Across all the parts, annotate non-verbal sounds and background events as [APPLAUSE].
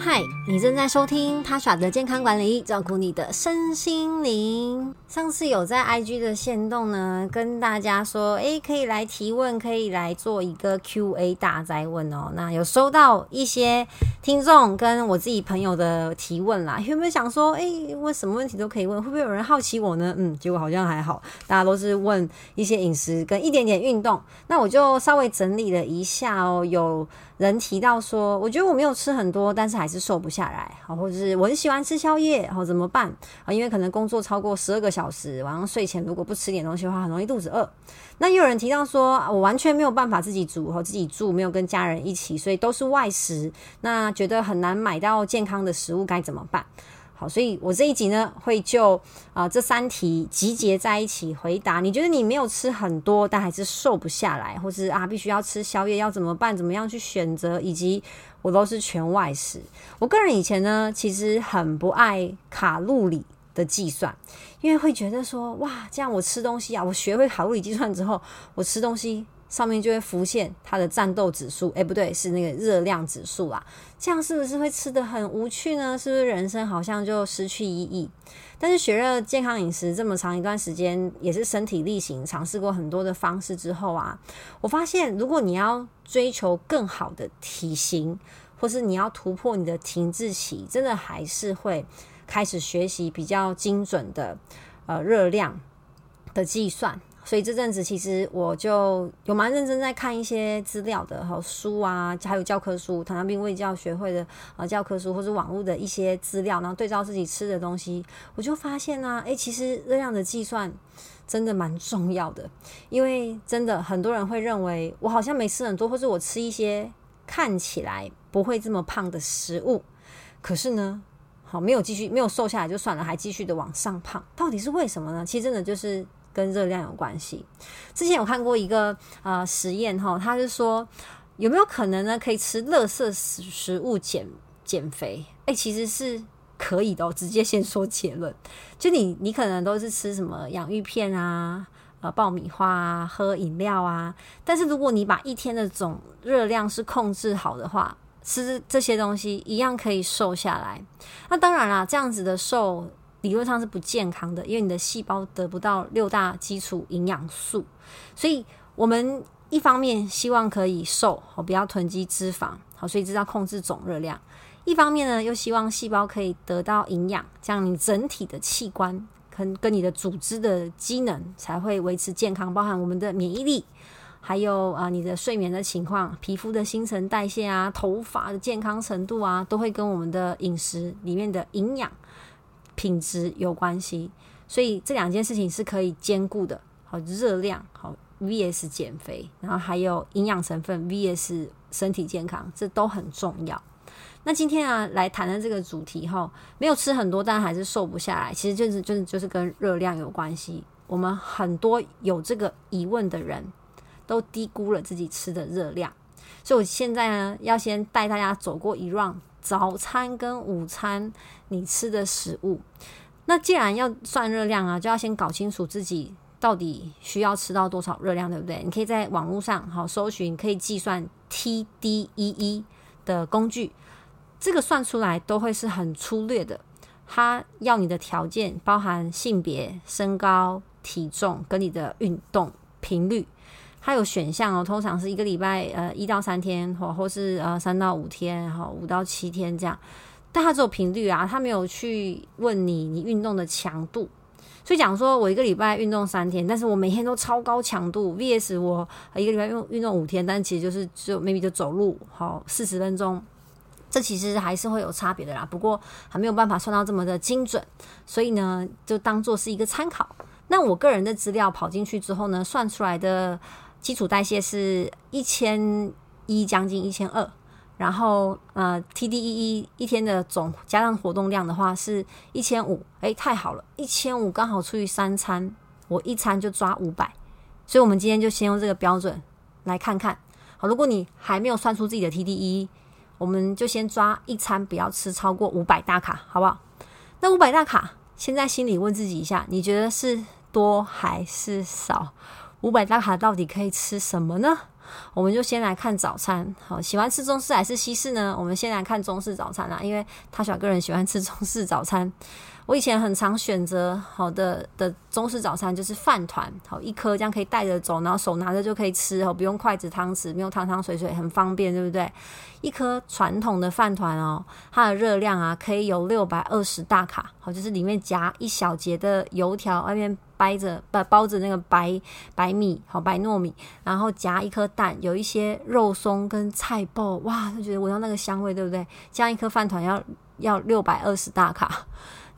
嗨，你正在收听他耍的健康管理，照顾你的身心灵。上次有在 IG 的线动呢，跟大家说，诶，可以来提问，可以来做一个 QA 大灾问哦。那有收到一些听众跟我自己朋友的提问啦，有没有想说，诶，问什么问题都可以问，会不会有人好奇我呢？嗯，结果好像还好，大家都是问一些饮食跟一点点运动。那我就稍微整理了一下哦，有人提到说，我觉得我没有吃很多，但是还是瘦不下来，好，或者是我很喜欢吃宵夜，好怎么办啊？因为可能工作超过十二个小时，晚上睡前如果不吃点东西的话，很容易肚子饿。那又有人提到说，我完全没有办法自己煮和自己住，没有跟家人一起，所以都是外食，那觉得很难买到健康的食物，该怎么办？好，所以我这一集呢，会就啊这三题集结在一起回答。你觉得你没有吃很多，但还是瘦不下来，或是啊必须要吃宵夜，要怎么办？怎么样去选择？以及我都是全外食。我个人以前呢，其实很不爱卡路里的计算，因为会觉得说，哇，这样我吃东西啊，我学会卡路里计算之后，我吃东西。上面就会浮现它的战斗指数，哎，不对，是那个热量指数啦。这样是不是会吃的很无趣呢？是不是人生好像就失去意义？但是学热健康饮食这么长一段时间，也是身体力行，尝试过很多的方式之后啊，我发现如果你要追求更好的体型，或是你要突破你的停滞期，真的还是会开始学习比较精准的呃热量的计算。所以这阵子其实我就有蛮认真在看一些资料的，好书啊，还有教科书，糖尿病卫教学会的啊教科书，或者网络的一些资料，然后对照自己吃的东西，我就发现呢，诶，其实热量的计算真的蛮重要的，因为真的很多人会认为我好像没吃很多，或者我吃一些看起来不会这么胖的食物，可是呢，好没有继续没有瘦下来就算了，还继续的往上胖，到底是为什么呢？其实真的就是。跟热量有关系。之前有看过一个呃实验哈，他是说有没有可能呢，可以吃垃圾食食物减减肥？哎，其实是可以的哦。直接先说结论，就你你可能都是吃什么养芋片啊、呃爆米花啊、喝饮料啊，但是如果你把一天的总热量是控制好的话，吃这些东西一样可以瘦下来。那当然啦，这样子的瘦。理论上是不健康的，因为你的细胞得不到六大基础营养素，所以我们一方面希望可以瘦，好不要囤积脂肪，好，所以知道控制总热量；一方面呢，又希望细胞可以得到营养，这样你整体的器官跟跟你的组织的机能才会维持健康，包含我们的免疫力，还有啊你的睡眠的情况、皮肤的新陈代谢啊、头发的健康程度啊，都会跟我们的饮食里面的营养。品质有关系，所以这两件事情是可以兼顾的。好，热量好 VS 减肥，然后还有营养成分 VS 身体健康，这都很重要。那今天啊，来谈的这个主题哈，没有吃很多，但还是瘦不下来，其实就是就是就是跟热量有关系。我们很多有这个疑问的人都低估了自己吃的热量，所以我现在呢，要先带大家走过一 round。早餐跟午餐你吃的食物，那既然要算热量啊，就要先搞清楚自己到底需要吃到多少热量，对不对？你可以在网络上好搜寻，可以计算 TDEE 的工具，这个算出来都会是很粗略的。它要你的条件包含性别、身高、体重跟你的运动频率。它有选项哦，通常是一个礼拜呃一到三天，或或是呃三到五天，然后五到七天这样。但它只有频率啊，它没有去问你你运动的强度。所以讲说我一个礼拜运动三天，但是我每天都超高强度，VS 我一个礼拜运运动五天，但其实就是就 maybe 就走路好四十分钟，这其实还是会有差别的啦。不过还没有办法算到这么的精准，所以呢就当做是一个参考。那我个人的资料跑进去之后呢，算出来的。基础代谢是一千一，将近一千二，然后呃，TDEE 一天的总加上活动量的话是一千五，哎，太好了，一千五刚好除以三餐，我一餐就抓五百，所以我们今天就先用这个标准来看看。好，如果你还没有算出自己的 TDEE，我们就先抓一餐不要吃超过五百大卡，好不好？那五百大卡，现在心里问自己一下，你觉得是多还是少？五百大卡到底可以吃什么呢？我们就先来看早餐。好，喜欢吃中式还是西式呢？我们先来看中式早餐啦，因为他小个人喜欢吃中式早餐。我以前很常选择好的的中式早餐，就是饭团，好一颗这样可以带着走，然后手拿着就可以吃，哦，不用筷子汤匙，没有汤汤水水，很方便，对不对？一颗传统的饭团哦，它的热量啊可以有六百二十大卡，好，就是里面夹一小节的油条，外面掰着包包着那个白白米，好白糯米，然后夹一颗蛋，有一些肉松跟菜爆，哇，就觉得闻到那个香味，对不对？这样一颗饭团要要六百二十大卡。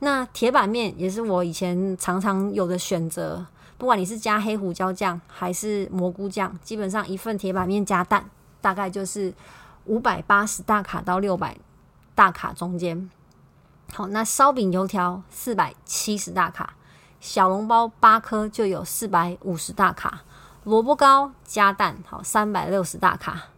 那铁板面也是我以前常常有的选择，不管你是加黑胡椒酱还是蘑菇酱，基本上一份铁板面加蛋，大概就是五百八十大卡到六百大卡中间。好，那烧饼油条四百七十大卡，小笼包八颗就有四百五十大卡，萝卜糕加蛋好三百六十大卡，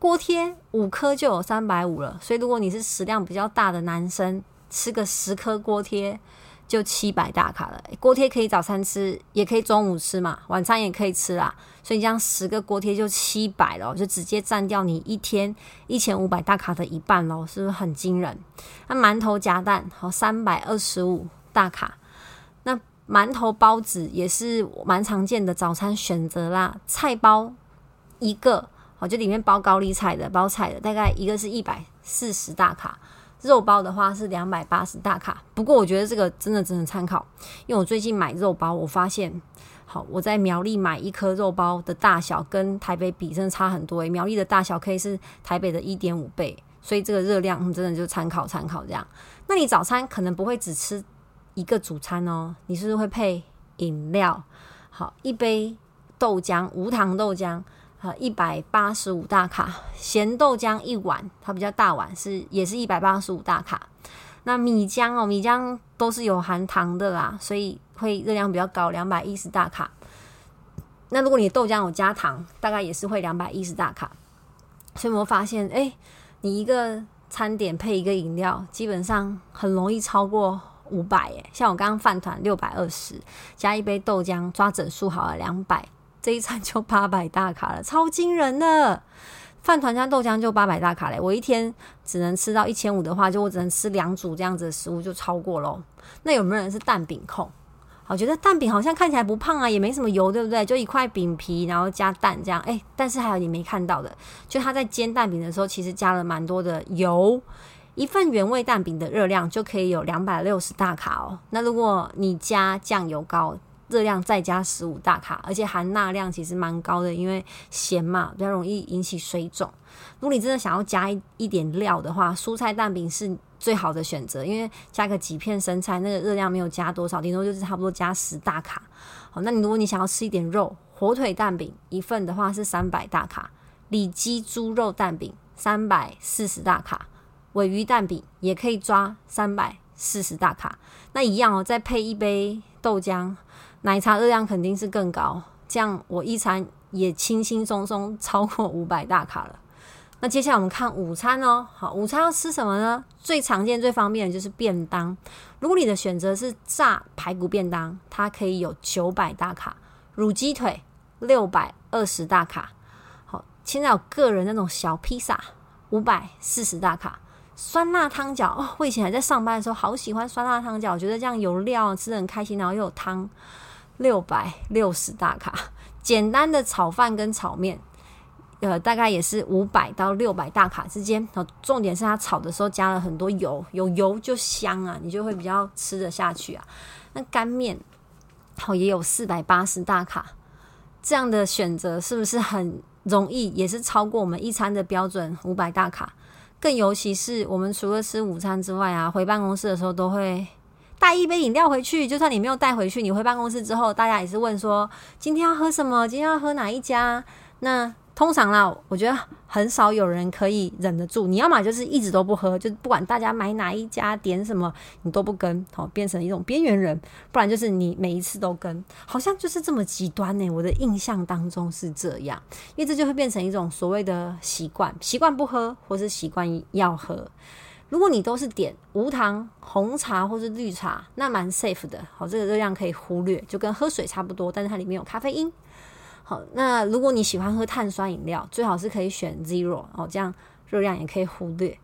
锅贴五颗就有三百五了。所以如果你是食量比较大的男生，吃个十颗锅贴就七百大卡了。锅贴可以早餐吃，也可以中午吃嘛，晚餐也可以吃啦。所以这样十个锅贴就七百了，就直接占掉你一天一千五百大卡的一半喽，是不是很惊人？那馒头夹蛋好三百二十五大卡，那馒头包子也是蛮常见的早餐选择啦。菜包一个好，就里面包高丽菜的，包菜的，大概一个是一百四十大卡。肉包的话是两百八十大卡，不过我觉得这个真的只能参考，因为我最近买肉包，我发现，好，我在苗栗买一颗肉包的大小跟台北比，真的差很多诶，苗栗的大小可以是台北的一点五倍，所以这个热量真的就参考参考这样。那你早餐可能不会只吃一个主餐哦，你是不是会配饮料？好，一杯豆浆，无糖豆浆。啊，一百八十五大卡，咸豆浆一碗，它比较大碗，是也是一百八十五大卡。那米浆哦，米浆都是有含糖的啦，所以会热量比较高，两百一十大卡。那如果你豆浆有加糖，大概也是会两百一十大卡。所以我发现，哎，你一个餐点配一个饮料，基本上很容易超过五百哎。像我刚刚饭团六百二十，加一杯豆浆，抓整数好了两百。这一餐就八百大卡了，超惊人的！饭团加豆浆就八百大卡嘞。我一天只能吃到一千五的话，就我只能吃两组这样子的食物就超过喽。那有没有人是蛋饼控？好，觉得蛋饼好像看起来不胖啊，也没什么油，对不对？就一块饼皮，然后加蛋这样。哎，但是还有你没看到的，就他在煎蛋饼的时候，其实加了蛮多的油。一份原味蛋饼的热量就可以有两百六十大卡哦。那如果你加酱油膏，热量再加十五大卡，而且含钠量其实蛮高的，因为咸嘛，比较容易引起水肿。如果你真的想要加一点料的话，蔬菜蛋饼是最好的选择，因为加个几片生菜，那个热量没有加多少，顶多就是差不多加十大卡。好，那你如果你想要吃一点肉，火腿蛋饼一份的话是三百大卡，里脊猪肉蛋饼三百四十大卡，尾鱼蛋饼也可以抓三百四十大卡。那一样哦，再配一杯豆浆。奶茶热量肯定是更高，这样我一餐也轻轻松松超过五百大卡了。那接下来我们看午餐哦，好，午餐要吃什么呢？最常见、最方便的就是便当。如果你的选择是炸排骨便当，它可以有九百大卡；卤鸡腿六百二十大卡。好，现在有个人那种小披萨五百四十大卡。酸辣汤饺哦，我以前还在上班的时候，好喜欢酸辣汤饺，我觉得这样有料，吃的很开心，然后又有汤。六百六十大卡，[LAUGHS] 简单的炒饭跟炒面，呃，大概也是五百到六百大卡之间。哦，重点是它炒的时候加了很多油，有油就香啊，你就会比较吃得下去啊。那干面，好也有四百八十大卡，这样的选择是不是很容易？也是超过我们一餐的标准五百大卡。更尤其是我们除了吃午餐之外啊，回办公室的时候都会。带一杯饮料回去，就算你没有带回去，你回办公室之后，大家也是问说今天要喝什么，今天要喝哪一家？那通常啦，我觉得很少有人可以忍得住。你要么就是一直都不喝，就不管大家买哪一家点什么，你都不跟，好变成一种边缘人；不然就是你每一次都跟，好像就是这么极端呢。我的印象当中是这样，因为这就会变成一种所谓的习惯，习惯不喝，或是习惯要喝。如果你都是点无糖红茶或是绿茶，那蛮 safe 的。好，这个热量可以忽略，就跟喝水差不多，但是它里面有咖啡因。好，那如果你喜欢喝碳酸饮料，最好是可以选 zero 哦，这样热量也可以忽略。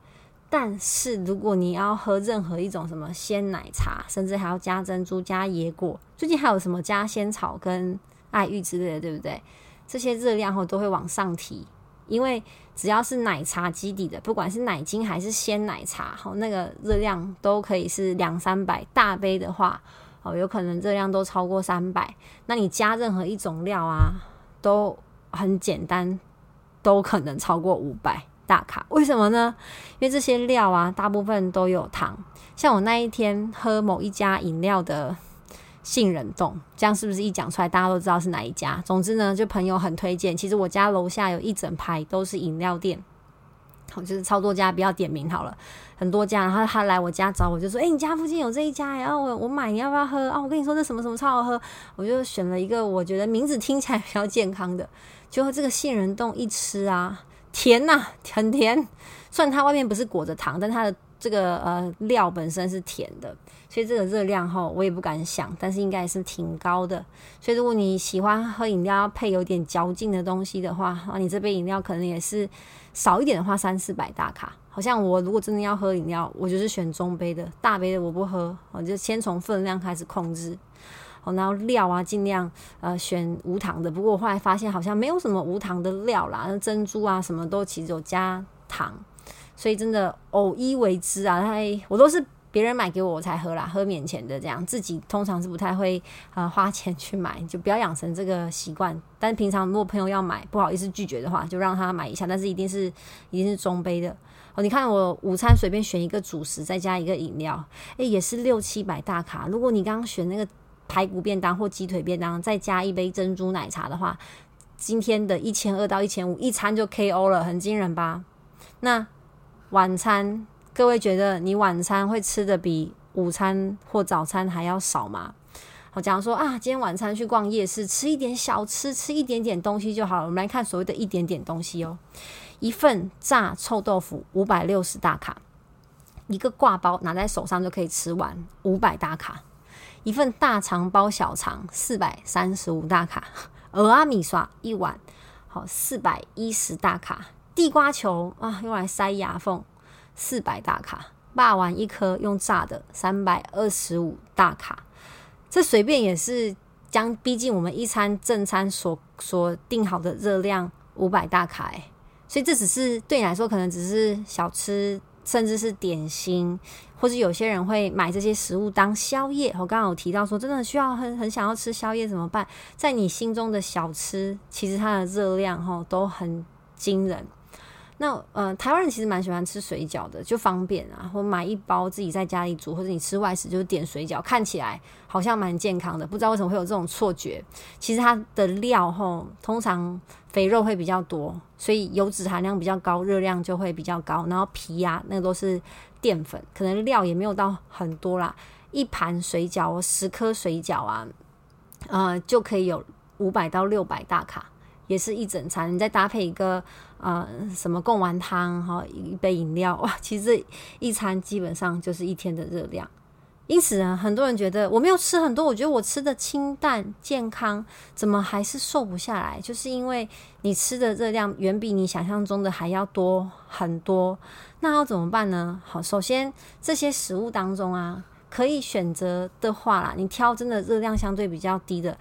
但是如果你要喝任何一种什么鲜奶茶，甚至还要加珍珠、加椰果，最近还有什么加仙草跟爱玉之类的，对不对？这些热量后都会往上提，因为只要是奶茶基底的，不管是奶精还是鲜奶茶，好，那个热量都可以是两三百大杯的话。哦，有可能热量都超过三百，那你加任何一种料啊，都很简单，都可能超过五百大卡。为什么呢？因为这些料啊，大部分都有糖。像我那一天喝某一家饮料的杏仁冻，这样是不是一讲出来大家都知道是哪一家？总之呢，就朋友很推荐。其实我家楼下有一整排都是饮料店。好，就是超多家，不要点名好了，很多家。然后他来我家找我，就说：“哎，你家附近有这一家，然后我我买，你要不要喝？啊，我跟你说，这什么什么超好喝。”我就选了一个我觉得名字听起来比较健康的，就这个杏仁冻一吃啊，甜呐，很甜。虽然它外面不是裹着糖，但它的这个呃料本身是甜的。所以这个热量哈，我也不敢想，但是应该是挺高的。所以如果你喜欢喝饮料配有点嚼劲的东西的话，啊，你这杯饮料可能也是少一点的话三四百大卡。好像我如果真的要喝饮料，我就是选中杯的，大杯的我不喝，我就先从分量开始控制。好，然后料啊，尽量呃选无糖的。不过我后来发现好像没有什么无糖的料啦，珍珠啊什么都其实有加糖，所以真的偶一为之啊，他我都是。别人买给我我才喝啦，喝免钱的这样，自己通常是不太会呃花钱去买，就不要养成这个习惯。但平常如果朋友要买，不好意思拒绝的话，就让他买一下。但是一定是 [LAUGHS] 一定是中杯的哦。你看我午餐随便选一个主食，再加一个饮料，诶，也是六七百大卡。如果你刚刚选那个排骨便当或鸡腿便当，再加一杯珍珠奶茶的话，今天的一千二到一千五一餐就 KO 了，很惊人吧？那晚餐。各位觉得你晚餐会吃的比午餐或早餐还要少吗？好，假如说啊，今天晚餐去逛夜市，吃一点小吃，吃一点点东西就好了。我们来看所谓的一点点东西哦，一份炸臭豆腐五百六十大卡，一个挂包拿在手上就可以吃完五百大卡，一份大肠包小肠四百三十五大卡，俄阿米刷一碗好四百一十大卡，地瓜球啊用来塞牙缝。四百大卡，霸完一颗用炸的三百二十五大卡，这随便也是将逼近我们一餐正餐所所定好的热量五百大卡，所以这只是对你来说可能只是小吃，甚至是点心，或者有些人会买这些食物当宵夜。我刚刚有提到说，真的需要很很想要吃宵夜怎么办？在你心中的小吃，其实它的热量哈都很惊人。那呃，台湾人其实蛮喜欢吃水饺的，就方便啊，或买一包自己在家里煮，或者你吃外食就是点水饺，看起来好像蛮健康的。不知道为什么会有这种错觉，其实它的料吼通常肥肉会比较多，所以油脂含量比较高，热量就会比较高。然后皮呀，那都是淀粉，可能料也没有到很多啦。一盘水饺，十颗水饺啊，呃，就可以有五百到六百大卡。也是一整餐，你再搭配一个呃什么贡丸汤哈，一杯饮料 [LAUGHS] 哇，其实一餐基本上就是一天的热量。因此呢，很多人觉得我没有吃很多，我觉得我吃的清淡健康，怎么还是瘦不下来？就是因为你吃的热量远比你想象中的还要多很多。那要怎么办呢？好，首先这些食物当中啊。可以选择的话啦，你挑真的热量相对比较低的，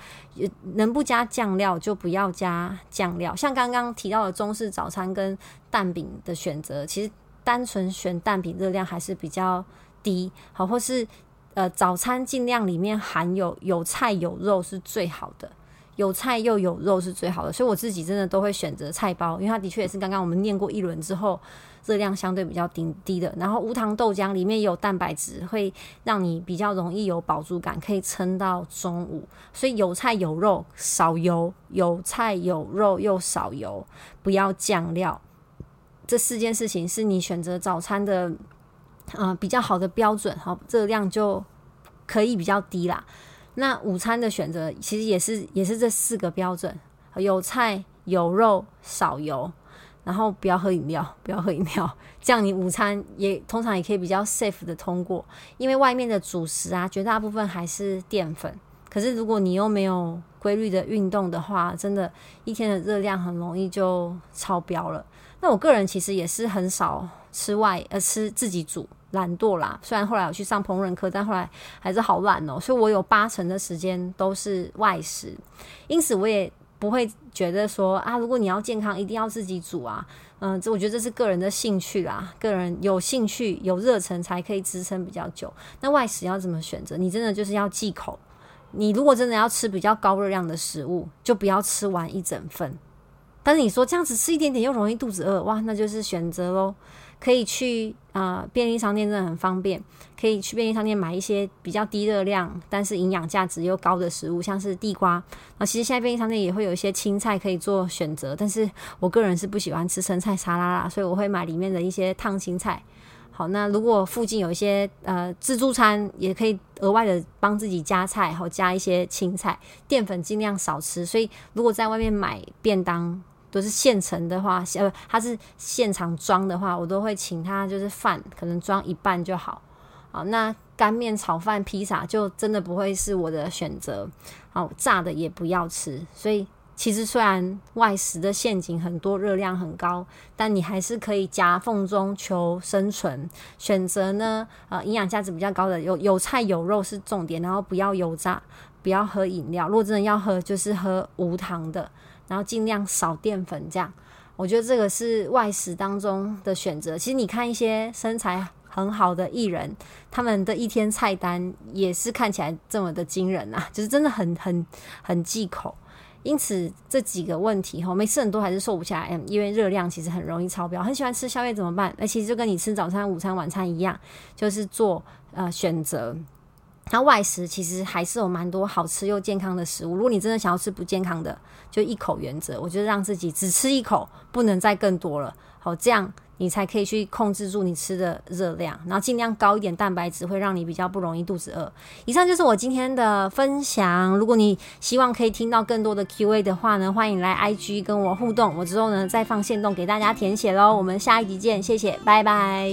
能不加酱料就不要加酱料。像刚刚提到的中式早餐跟蛋饼的选择，其实单纯选蛋饼热量还是比较低。好，或是呃早餐尽量里面含有有菜有肉是最好的，有菜又有肉是最好的。所以我自己真的都会选择菜包，因为它的确也是刚刚我们念过一轮之后。热量相对比较低低的，然后无糖豆浆里面有蛋白质，会让你比较容易有饱足感，可以撑到中午。所以有菜有肉少油，有菜有肉又少油，不要酱料。这四件事情是你选择早餐的啊比较好的标准，好热量就可以比较低啦。那午餐的选择其实也是也是这四个标准：有菜有肉少油。然后不要喝饮料，[LAUGHS] 不要喝饮料，这样你午餐也通常也可以比较 safe 的通过，因为外面的主食啊，绝大部分还是淀粉。可是如果你又没有规律的运动的话，真的，一天的热量很容易就超标了。那我个人其实也是很少吃外呃吃自己煮，懒惰啦。虽然后来我去上烹饪课，但后来还是好懒哦。所以我有八成的时间都是外食，因此我也不会觉得说啊，如果你要健康，一定要自己煮啊。嗯，这我觉得这是个人的兴趣啦，个人有兴趣有热忱才可以支撑比较久。那外食要怎么选择？你真的就是要忌口。你如果真的要吃比较高热量的食物，就不要吃完一整份。但是你说这样子吃一点点又容易肚子饿，哇，那就是选择喽。可以去啊，便利商店真的很方便，可以去便利商店买一些比较低热量但是营养价值又高的食物，像是地瓜。啊，其实现在便利商店也会有一些青菜可以做选择，但是我个人是不喜欢吃生菜沙拉啦，所以我会买里面的一些烫青菜。好，那如果附近有一些呃自助餐，也可以额外的帮自己加菜，好加一些青菜，淀粉尽量少吃。所以如果在外面买便当都是现成的话，呃，它是现场装的话，我都会请他就是饭可能装一半就好。好，那干面、炒饭、披萨就真的不会是我的选择。好，炸的也不要吃。所以。其实虽然外食的陷阱很多，热量很高，但你还是可以夹缝中求生存。选择呢，呃，营养价值比较高的，有有菜有肉是重点，然后不要油炸，不要喝饮料。如果真的要喝，就是喝无糖的，然后尽量少淀粉。这样，我觉得这个是外食当中的选择。其实你看一些身材很好的艺人，他们的一天菜单也是看起来这么的惊人啊，就是真的很很很忌口。因此这几个问题哈，每次很多还是瘦不下来，因为热量其实很容易超标。很喜欢吃宵夜怎么办？那其实就跟你吃早餐、午餐、晚餐一样，就是做呃选择。那外食其实还是有蛮多好吃又健康的食物。如果你真的想要吃不健康的，就一口原则，我觉得让自己只吃一口，不能再更多了。好，这样。你才可以去控制住你吃的热量，然后尽量高一点蛋白质，会让你比较不容易肚子饿。以上就是我今天的分享。如果你希望可以听到更多的 Q&A 的话呢，欢迎来 IG 跟我互动，我之后呢再放线动给大家填写喽。我们下一集见，谢谢，拜拜。